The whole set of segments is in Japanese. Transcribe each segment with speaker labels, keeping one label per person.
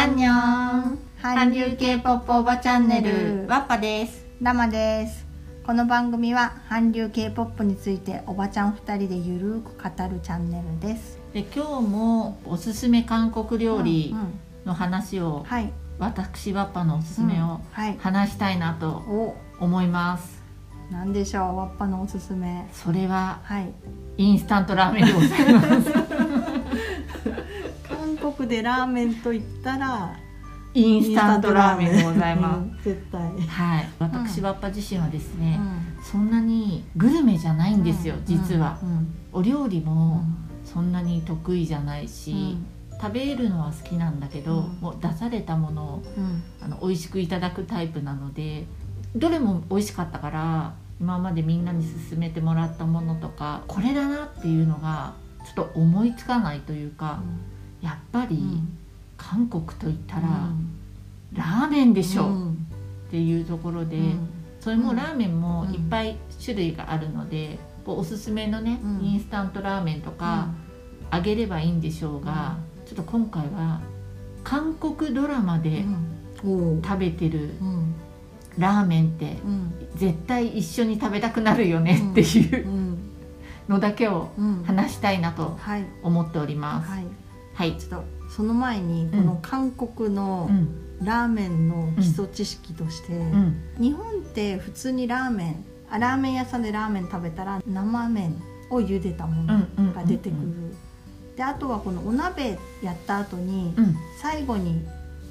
Speaker 1: アンニョン韓流系ポップおばチャンネル.ワッパです.
Speaker 2: ラマです.この番組は韓流 K-POP についておばちゃん2人でゆるく語るチャンネルです.
Speaker 1: で今日もおすすめ韓国料理
Speaker 2: うんうん。
Speaker 1: の話を、
Speaker 2: はい。
Speaker 1: 私ワッパのおすすめを
Speaker 2: うんはい。
Speaker 1: 話したいなと
Speaker 2: お
Speaker 1: 思います。
Speaker 2: なんでしょうわっぱのおすすめ。
Speaker 1: それは
Speaker 2: はい。
Speaker 1: インスタントラーメンでございます。
Speaker 2: 韓 国でラーメンと言ったら
Speaker 1: インスタントラーメンでございま
Speaker 2: うん絶対。
Speaker 1: すはい。私ワッパ自身はです
Speaker 2: う
Speaker 1: ね、
Speaker 2: ん。
Speaker 1: そんなにグルメじゃないんですよ、
Speaker 2: うん。
Speaker 1: 実は、
Speaker 2: うん。
Speaker 1: お料理
Speaker 2: う
Speaker 1: も
Speaker 2: ん。
Speaker 1: そんなに得意じゃないし、
Speaker 2: うん。
Speaker 1: 食べるのは好きなんだけど、
Speaker 2: うん。
Speaker 1: もう出されたものを
Speaker 2: うん。
Speaker 1: あの美味しくいただくタイプなのでどれも美味しかったから今までみんなに勧めてもらったものとかこれだなっていうのがちょっと思いつかないというか、やっぱり韓国といったら、ラーメンでしょ、
Speaker 2: うん。
Speaker 1: っていうところで、
Speaker 2: うん。
Speaker 1: それもラーメンも
Speaker 2: うん。
Speaker 1: いっぱい種類があるので、おすすめのね、
Speaker 2: うん。
Speaker 1: インスタントラーメンとかあげればいいんでしょうが、ちょっと今回は韓国ドラマで食べてる
Speaker 2: うん。
Speaker 1: ラーメンって
Speaker 2: うん。
Speaker 1: 絶対一緒に食べたくなるよねっていう
Speaker 2: うん。
Speaker 1: のだけを
Speaker 2: うん。
Speaker 1: 話したいなと
Speaker 2: はい。
Speaker 1: 思っております。
Speaker 2: はい
Speaker 1: はい、
Speaker 2: ちょっとその前にこの韓国の
Speaker 1: うん。
Speaker 2: ラーメンの基礎知識として、
Speaker 1: うん。
Speaker 2: 日本って普通にラーメンあラーメン屋さんでラーメン食べたら生麺を茹でたものが出てくる、
Speaker 1: うん
Speaker 2: であとはこのお鍋やった後に
Speaker 1: うん。
Speaker 2: 最後に、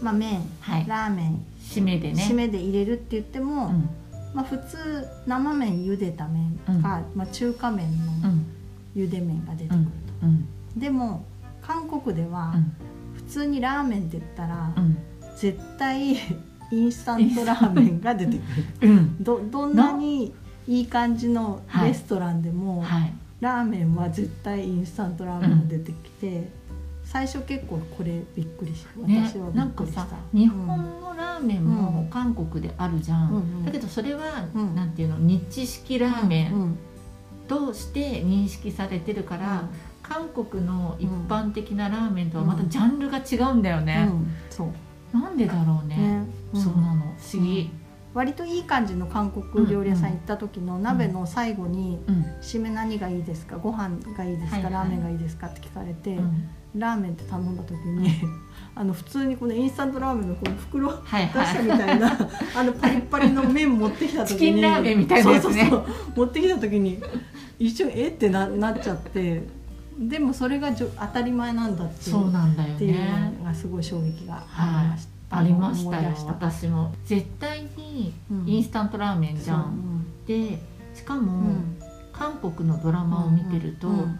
Speaker 2: まあ、麺
Speaker 1: はい。
Speaker 2: ラーメン、
Speaker 1: 締めでね。
Speaker 2: 締めで入れるって言っても、
Speaker 1: うん。
Speaker 2: まあ、普通生麺茹でた麺か、まあ、中華麺
Speaker 1: う
Speaker 2: の
Speaker 1: ん。
Speaker 2: 茹で麺が出てくると、
Speaker 1: うん。
Speaker 2: でも韓国では
Speaker 1: うん。
Speaker 2: 普通にラーメンって言ったら、
Speaker 1: うん。
Speaker 2: 絶対 インスタントラーメンが出てくる。
Speaker 1: うん。
Speaker 2: どどんなにいい感じのレストランでも、
Speaker 1: はい。
Speaker 2: ラーメンは絶対インスタントラーメンが出てきて、最初結構これびっくりした
Speaker 1: ね
Speaker 2: 私は、び
Speaker 1: なんか
Speaker 2: っくりした、
Speaker 1: さ日本のラーメンも
Speaker 2: うん。
Speaker 1: 韓国であるじゃん、
Speaker 2: うんうん。
Speaker 1: だけどそれは、
Speaker 2: うん。
Speaker 1: なんていうの日式ラーメン
Speaker 2: うん
Speaker 1: として認識されてるから、韓国の一般的なラーメンとはまたジャンルが違うんだよ
Speaker 2: うん。
Speaker 1: ね、
Speaker 2: うん。そう。
Speaker 1: なんでだろうね。
Speaker 2: ね、
Speaker 1: そうなの。不思議。
Speaker 2: 割といい感じの韓国料理屋さん行った時の鍋の最後に
Speaker 1: うん、「
Speaker 2: 締め何がいいですか？ご飯がいいですか、ラーメンがいいですか?」って聞かれて、
Speaker 1: うん。
Speaker 2: ラーメンって頼んだ時に あの普通にこのインスタントラーメンのこの袋出
Speaker 1: はい。
Speaker 2: した
Speaker 1: はい
Speaker 2: みたいな あのパリッパリの麺持ってきた時に
Speaker 1: チキンラーメンみたいなやつね。
Speaker 2: そうそうそう。持ってきた時に一瞬え？ってななっちゃってでもそれがじょ当たり前なんだっていう
Speaker 1: そうなんだよ
Speaker 2: っていう
Speaker 1: ね
Speaker 2: のがすごい衝撃がありました、
Speaker 1: ありましたよ。私も。絶対に
Speaker 2: うん
Speaker 1: インスタントラーメンじゃん、
Speaker 2: そう
Speaker 1: でしか
Speaker 2: うん
Speaker 1: も、
Speaker 2: うん。
Speaker 1: 韓国のドラマを見てると、
Speaker 2: うん。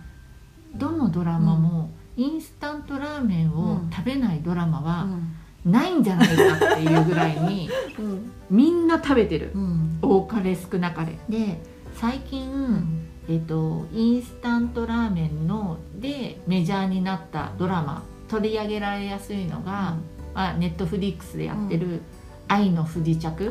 Speaker 1: どのドラマもインスタントラーメンを
Speaker 2: うん。
Speaker 1: 食べないドラマ
Speaker 2: う
Speaker 1: は
Speaker 2: ん。
Speaker 1: ないんじゃないかっていうぐらいに
Speaker 2: うん。
Speaker 1: みんな食べてる。
Speaker 2: うん。
Speaker 1: 多かれ少なかれ。で最近、えっとインスタントラーメンのでメジャーになったドラマ取り上げられやすいのが、まあ、ネットフリックスでやってる「愛の不時着」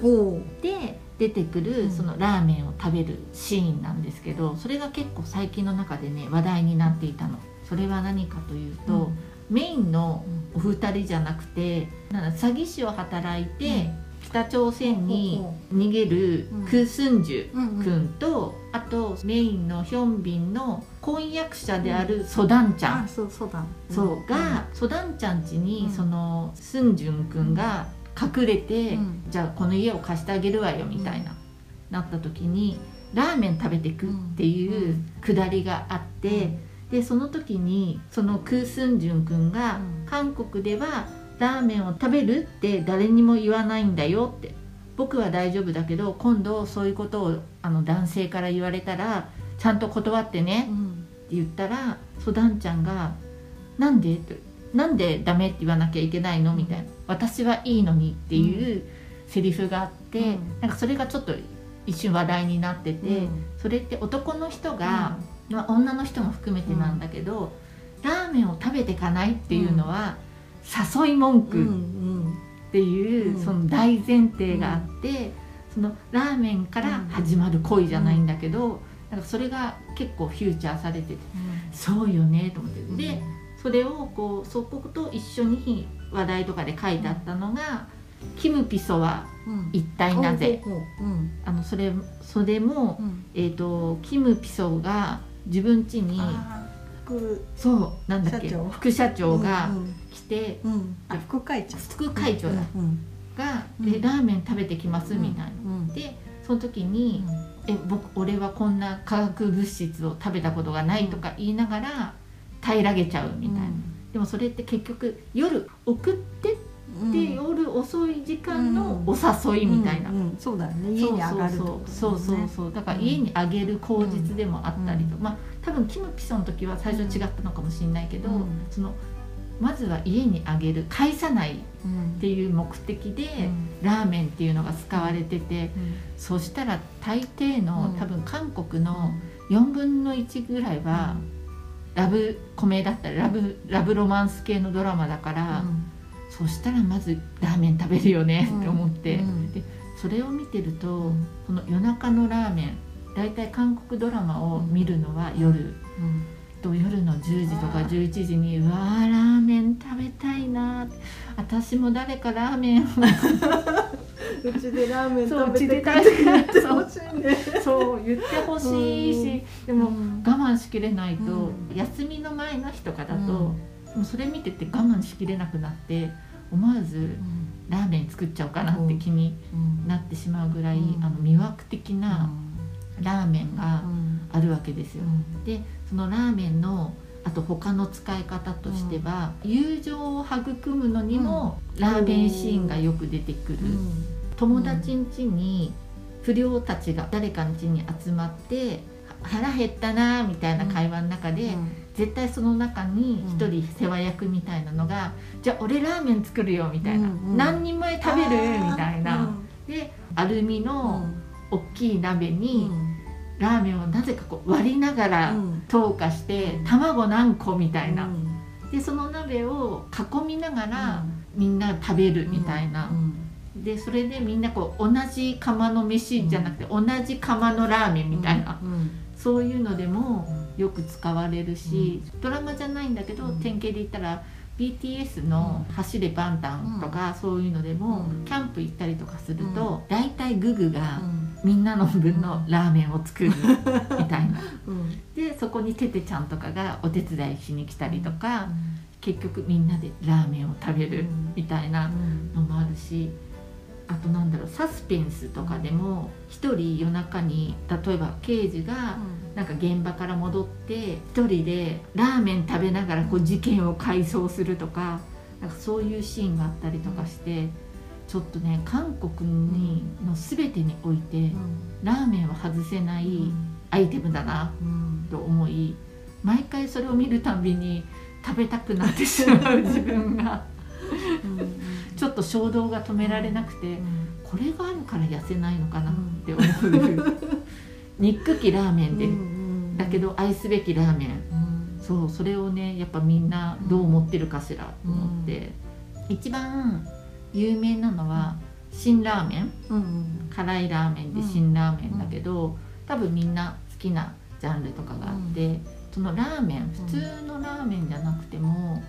Speaker 1: で出てくる
Speaker 2: うん。
Speaker 1: そのラーメンを食べるシーンなんですけどそれが結構最近の中でね話題になっていたの。それは何かというと、メインのお二人じゃなくて詐欺師を働いて、北朝鮮に逃げる
Speaker 2: うん。
Speaker 1: ク・スンジュ君と、あとメインのヒョンビンの婚約者であるソダンちゃん、
Speaker 2: あそう
Speaker 1: が、ソダンちゃん家に、
Speaker 2: うん。
Speaker 1: そのスンジュン君が隠れて、
Speaker 2: うん。
Speaker 1: じゃあこの家を貸してあげるわよみたいな、なった時にラーメン食べてくっていうくだりがあって、でその時にそのクースンジュン君が、
Speaker 2: うん。
Speaker 1: 韓国ではラーメンを食べるって誰にも言わないんだよって。僕は大丈夫だけど今度そういうことをあの男性から言われたらちゃんと断ってね
Speaker 2: うん。
Speaker 1: って言ったらソダンちゃんが「なんで?」って「なんでダメって言わなきゃいけないの?」みたいな「私はいいのに」っていうセリフがあって、
Speaker 2: うん。
Speaker 1: なんかそれがちょっと一瞬話題になってて、
Speaker 2: うん。
Speaker 1: それって男の人が、まあ、女の人も含めてなんだけど、ラーメンを食べてかないっていうのは、誘い文
Speaker 2: うん
Speaker 1: 句
Speaker 2: うん。
Speaker 1: っていう、
Speaker 2: うん。
Speaker 1: その大前提があって、そのラーメンから始まる恋じゃないんだけど、なんかそれが結構フューチャーされててそうよねと思って。でそれをこうそこと一緒に話題とかで書いてあったのが「キムピソは
Speaker 2: うん。
Speaker 1: 一体なぜ?
Speaker 2: ほうほうほう。うん」
Speaker 1: あのそれそれも、
Speaker 2: うん。
Speaker 1: えー、とキムピソが自分家にそうなんだっけ副社長が
Speaker 2: うん
Speaker 1: 来て、
Speaker 2: うん。副会長。
Speaker 1: 副会長だ、
Speaker 2: うん
Speaker 1: が、
Speaker 2: うん。
Speaker 1: でラーメン食べてきますみたいな。
Speaker 2: うん
Speaker 1: でその時に、え僕俺はこんな化学物質を食べたことがないとか言いながら平らげちゃうみたいな、でもそれって結局夜送って
Speaker 2: うん。
Speaker 1: って、夜遅い時間のお誘いみたいな、
Speaker 2: そうだよね。家に上がる
Speaker 1: そうそうそう。だから家にあげる口実でもあったりと、
Speaker 2: うん。
Speaker 1: まあ多分キムピソの時は最初違ったのかもしれないけど、
Speaker 2: うん。
Speaker 1: そのまずは家にあげる返さないっ
Speaker 2: うん
Speaker 1: ていう目的で、ラーメンっていうのが使われてて、そしたら大抵の、
Speaker 2: うん。
Speaker 1: 多分韓国の4分の1ぐらいは、ラブコメだったりラブラブロマンス系のドラマだから、そしたらまずラーメン食べるよねって思って、
Speaker 2: うん。
Speaker 1: でそれを見てると、
Speaker 2: うん
Speaker 1: この夜中のラーメン大体韓国ドラマを見るのは夜、
Speaker 2: うん
Speaker 1: と夜の10時とか
Speaker 2: あー
Speaker 1: 11時にうわーラーメン食べたいな。私も誰かラーメンを。
Speaker 2: うちでラーメン食べてく
Speaker 1: うちで食
Speaker 2: れ
Speaker 1: べて
Speaker 2: てほしいね
Speaker 1: そう言ってほしいし、でも
Speaker 2: うん。
Speaker 1: 我慢しきれないと、
Speaker 2: うん。
Speaker 1: 休みの前の日とかだと、
Speaker 2: うん。
Speaker 1: もうそれ見てて我慢しきれなくなって思わずラーメン作っちゃおうかなって気になってしまうぐらい、
Speaker 2: うん。
Speaker 1: あの魅惑的なラーメンがあるわけですよ。でそのラーメンのあと他の使い方としては、友情を育むのにも、ラーメンシーンがよく出てくる、友達ん家に不良たちが誰かの家に集まって腹減ったなみたいな会話の中で、絶対その中に一人世話役みたいなのが「じゃあ俺ラーメン作るよ」みたいな「
Speaker 2: うんうん。
Speaker 1: 何人前食べる?」みたいな。でアルミの大きい鍋にラーメンをなぜかこう割りながら投下して
Speaker 2: うん。
Speaker 1: 卵何個みたいな。でその鍋を囲みながらみんな食べるみたいな。でそれでみんなこう同じ釜の飯じゃなくて同じ釜のラーメンみたいな、そういうのでもよく使われるし、ドラマじゃないんだけど、
Speaker 2: うん。
Speaker 1: 典型で言ったら BTS の「走れバンタン」とか、そういうのでも、
Speaker 2: うん。
Speaker 1: キャンプ行ったりとかすると、大体ググが
Speaker 2: う
Speaker 1: みんなの分のラーメンを作るみたいな。でそこにテテちゃんとかがお手伝いしに来たりとか、結局みんなでラーメンを食べるみたいなのもあるしあとなんだろうサスペンスとかでも一人夜中に例えば刑事がなんか現場から戻って一人でラーメン食べながらこう事件を回想するとかなんかそういうシーンがあったりとかしてちょっとね韓国にの全てにおいてラーメンは外せないアイテムだなと思い毎回それを見るたびに食べたくなってしまう自分が。ちょっと衝動が止められなくてこれがあるから痩せないのかなって思う。憎きラーメンで。だけど愛すべきラーメン。そうそれをねやっぱみんなどう思ってるかしらと思って。一番有名なのは辛ラーメン。辛いラーメンで辛ラーメンだけど多分みんな好きなジャンルとかがあってそのラーメン普通のラーメンじゃなくても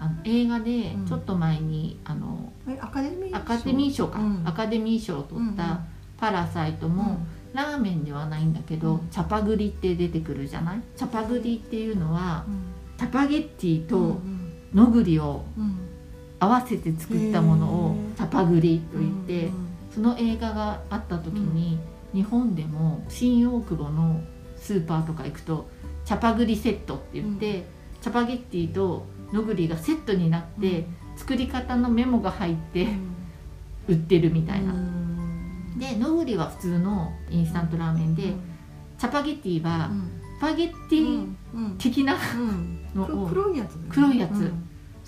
Speaker 1: あの映画でちょっと前にあの
Speaker 2: アカデミー
Speaker 1: アカデミー賞か。
Speaker 2: うん。
Speaker 1: アカデミー賞を取った「パラサイト」もラーメンではないんだけど、
Speaker 2: うん。
Speaker 1: チャパグリって出てくるじゃない？チャパグリっていうのはチャパゲッティとのぐりを合わせて作ったものを
Speaker 2: へー。
Speaker 1: チャパグリと言って、その映画があった時に、日本でも新大久保のスーパーとか行くとチャパグリセットって言って、チャパゲッティとのぐりがセットになって、作り方のメモが入って売ってるみたいな。でのぐりは普通のインスタントラーメンで、チャパゲッティはスパゲッティ的なのを
Speaker 2: 黒いやつ
Speaker 1: 黒いやつ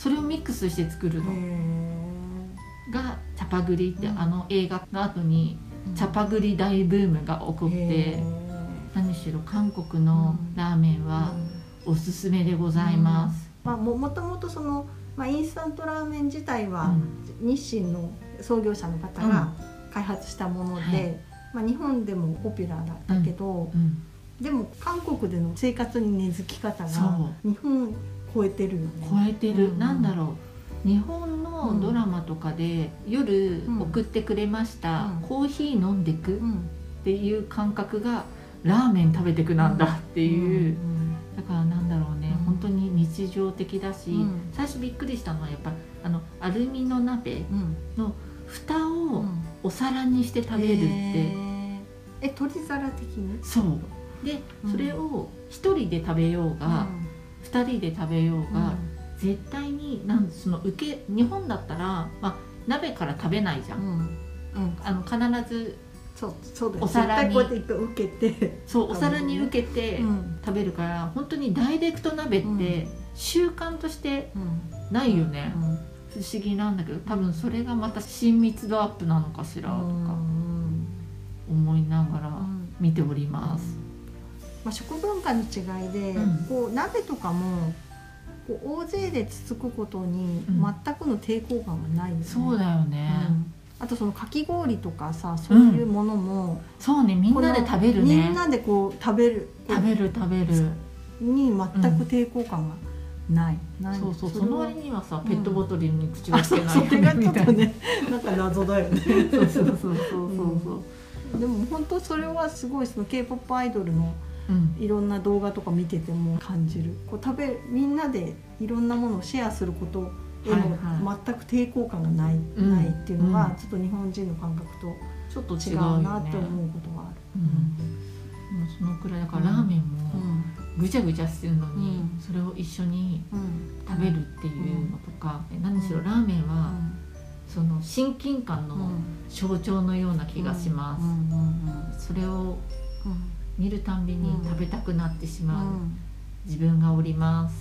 Speaker 1: それをミックスして作るの。がチャパグリって、
Speaker 2: うん。
Speaker 1: あの映画の後にチャパグリ大ブームが起こって何しろ韓国のラーメンはおすすめでございます。
Speaker 2: まあ、ももともとその、まあ、インスタントラーメン自体は、
Speaker 1: うん。
Speaker 2: 日清の創業者の方が開発したもので、
Speaker 1: はい。
Speaker 2: まあ、日本でもポピュラーだったけど、
Speaker 1: うん。
Speaker 2: でも韓国での生活に根付き方
Speaker 1: そ
Speaker 2: が日本超えてるよね。
Speaker 1: 超えてる、
Speaker 2: うん。
Speaker 1: なんだろう。日本のドラマとかで、夜
Speaker 2: うん。
Speaker 1: 送ってくれました、
Speaker 2: うん。
Speaker 1: コーヒー飲んでくっ
Speaker 2: うん。
Speaker 1: ていう感覚がラーメン食べてくなんだっていう、
Speaker 2: ん
Speaker 1: だからなんだろうね、
Speaker 2: うん。
Speaker 1: 本当に日常的だし、
Speaker 2: うん。
Speaker 1: 最初びっくりしたのはやっぱあのアルミの鍋
Speaker 2: うん。
Speaker 1: の蓋を
Speaker 2: うん。
Speaker 1: お皿にして食べるって、
Speaker 2: え取り皿的に？
Speaker 1: そう。で、
Speaker 2: うん。
Speaker 1: それを一人で食べようが、二人で食べようが、絶対になんその受け日本だったら、まあ、鍋から食べないじゃん、
Speaker 2: うん。うん。
Speaker 1: あの必ず
Speaker 2: そうそうだよ。
Speaker 1: お皿に
Speaker 2: 絶対こうやって受けて
Speaker 1: そうお皿に受けて
Speaker 2: うん。
Speaker 1: 食べるから本当にダイレクト鍋って習慣として
Speaker 2: うん。
Speaker 1: ないよね、
Speaker 2: うん。
Speaker 1: 不思議なんだけど多分それがまた親密度アップなのかしらとか
Speaker 2: うん。
Speaker 1: 思いながら
Speaker 2: うん。
Speaker 1: 見ております。
Speaker 2: まあ、食文化の違いで、
Speaker 1: うん。
Speaker 2: こう鍋とかもこう大勢でつつくことに
Speaker 1: うん。
Speaker 2: 全くの抵抗感がないよね、
Speaker 1: そうだよね、
Speaker 2: うん。あとそのかき氷とかさそういうものも、
Speaker 1: そうねみんなで食べる
Speaker 2: このみ
Speaker 1: ね
Speaker 2: んなでこう食べる
Speaker 1: 食べる食べる。
Speaker 2: に全く抵抗感がない、ない。
Speaker 1: そうそうその割にはさ
Speaker 2: うん
Speaker 1: ペットボトルに口を
Speaker 2: あ
Speaker 1: つけないよね
Speaker 2: がちょっと
Speaker 1: みたいな。
Speaker 2: ねなんか謎だよね。
Speaker 1: そうそうそうそうそうそう。
Speaker 2: でも本当それはすごいその k p o p アイドルの
Speaker 1: うん
Speaker 2: いろんな動画とか見てても感じる。こう食べみんなでいろんなものをシェアすることへ
Speaker 1: はい
Speaker 2: の全く抵抗感がない,、
Speaker 1: うん。
Speaker 2: ないっていうのが
Speaker 1: うん。
Speaker 2: ちょっと日本人の感覚と
Speaker 1: ちょっと違
Speaker 2: 違うなって思うことがある。
Speaker 1: うん。もうそのくらいだからラーメンもぐちゃぐちゃしてるのに、
Speaker 2: うん。
Speaker 1: それを一緒に
Speaker 2: うん。
Speaker 1: 食べるっていうのとか、何しろラーメンは、その親近感の象徴のような気がします、それを
Speaker 2: うん
Speaker 1: 見るたんびに
Speaker 2: うん
Speaker 1: 食べたくなってし
Speaker 2: う
Speaker 1: まう。ん。自分がおります、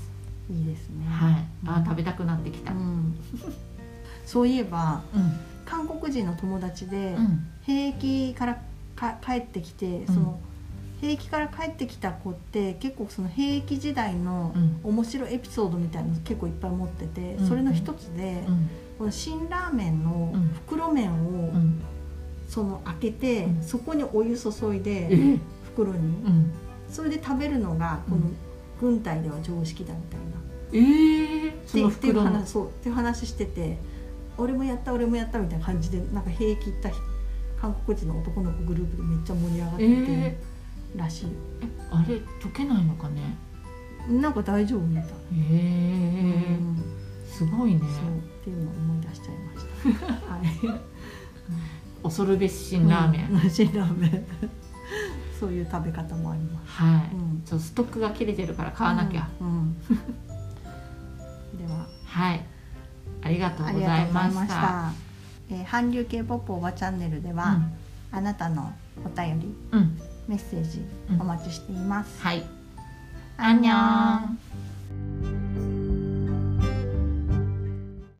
Speaker 2: いいですね。
Speaker 1: はい。あ
Speaker 2: うん。
Speaker 1: ー食べたくなってきた、
Speaker 2: うん。そういえば
Speaker 1: うん。
Speaker 2: 韓国人の友達で
Speaker 1: うん。
Speaker 2: 兵役からか帰ってきてその、兵役から帰ってきた子って結構その兵役時代の
Speaker 1: うん。
Speaker 2: 面白いエピソードみたいなの結構いっぱい持ってて、
Speaker 1: うん。
Speaker 2: それの一つで、
Speaker 1: うん。
Speaker 2: この辛ラーメンの
Speaker 1: うん。
Speaker 2: 袋麺を
Speaker 1: うん。
Speaker 2: その開けて、
Speaker 1: うん。
Speaker 2: そこにお湯注い
Speaker 1: え
Speaker 2: で
Speaker 1: ー
Speaker 2: 袋に、
Speaker 1: うん。
Speaker 2: それで食べるのがこの軍隊では常識だみたいな。
Speaker 1: えー、その袋の。
Speaker 2: 話そうっていう話してて俺もやった俺もやったみたいな感じでなんか兵役行った人韓国人の男の子グループでめっちゃ盛り上がってて、
Speaker 1: え
Speaker 2: らしい。
Speaker 1: えあれ溶けないのかね？
Speaker 2: なんか大丈夫みたい、
Speaker 1: へえ
Speaker 2: うん。
Speaker 1: すごいね。
Speaker 2: そうっていうのを思い出しちゃいました。はい。
Speaker 1: 恐るべし辛ラーメン、
Speaker 2: うん。辛ラーメンそういう食べ方もあります、
Speaker 1: はい、
Speaker 2: うん。
Speaker 1: ちょっとストックが切れてるから買わなきゃ、
Speaker 2: うんうん。では。
Speaker 1: はい。ありがとう
Speaker 2: あ
Speaker 1: ござい
Speaker 2: りがとうございました。えー韓流 k p o p おばチャンネルでは、あなたのお便り
Speaker 1: うん、うん、
Speaker 2: メッセージお待ちしています、
Speaker 1: はい。アンニョン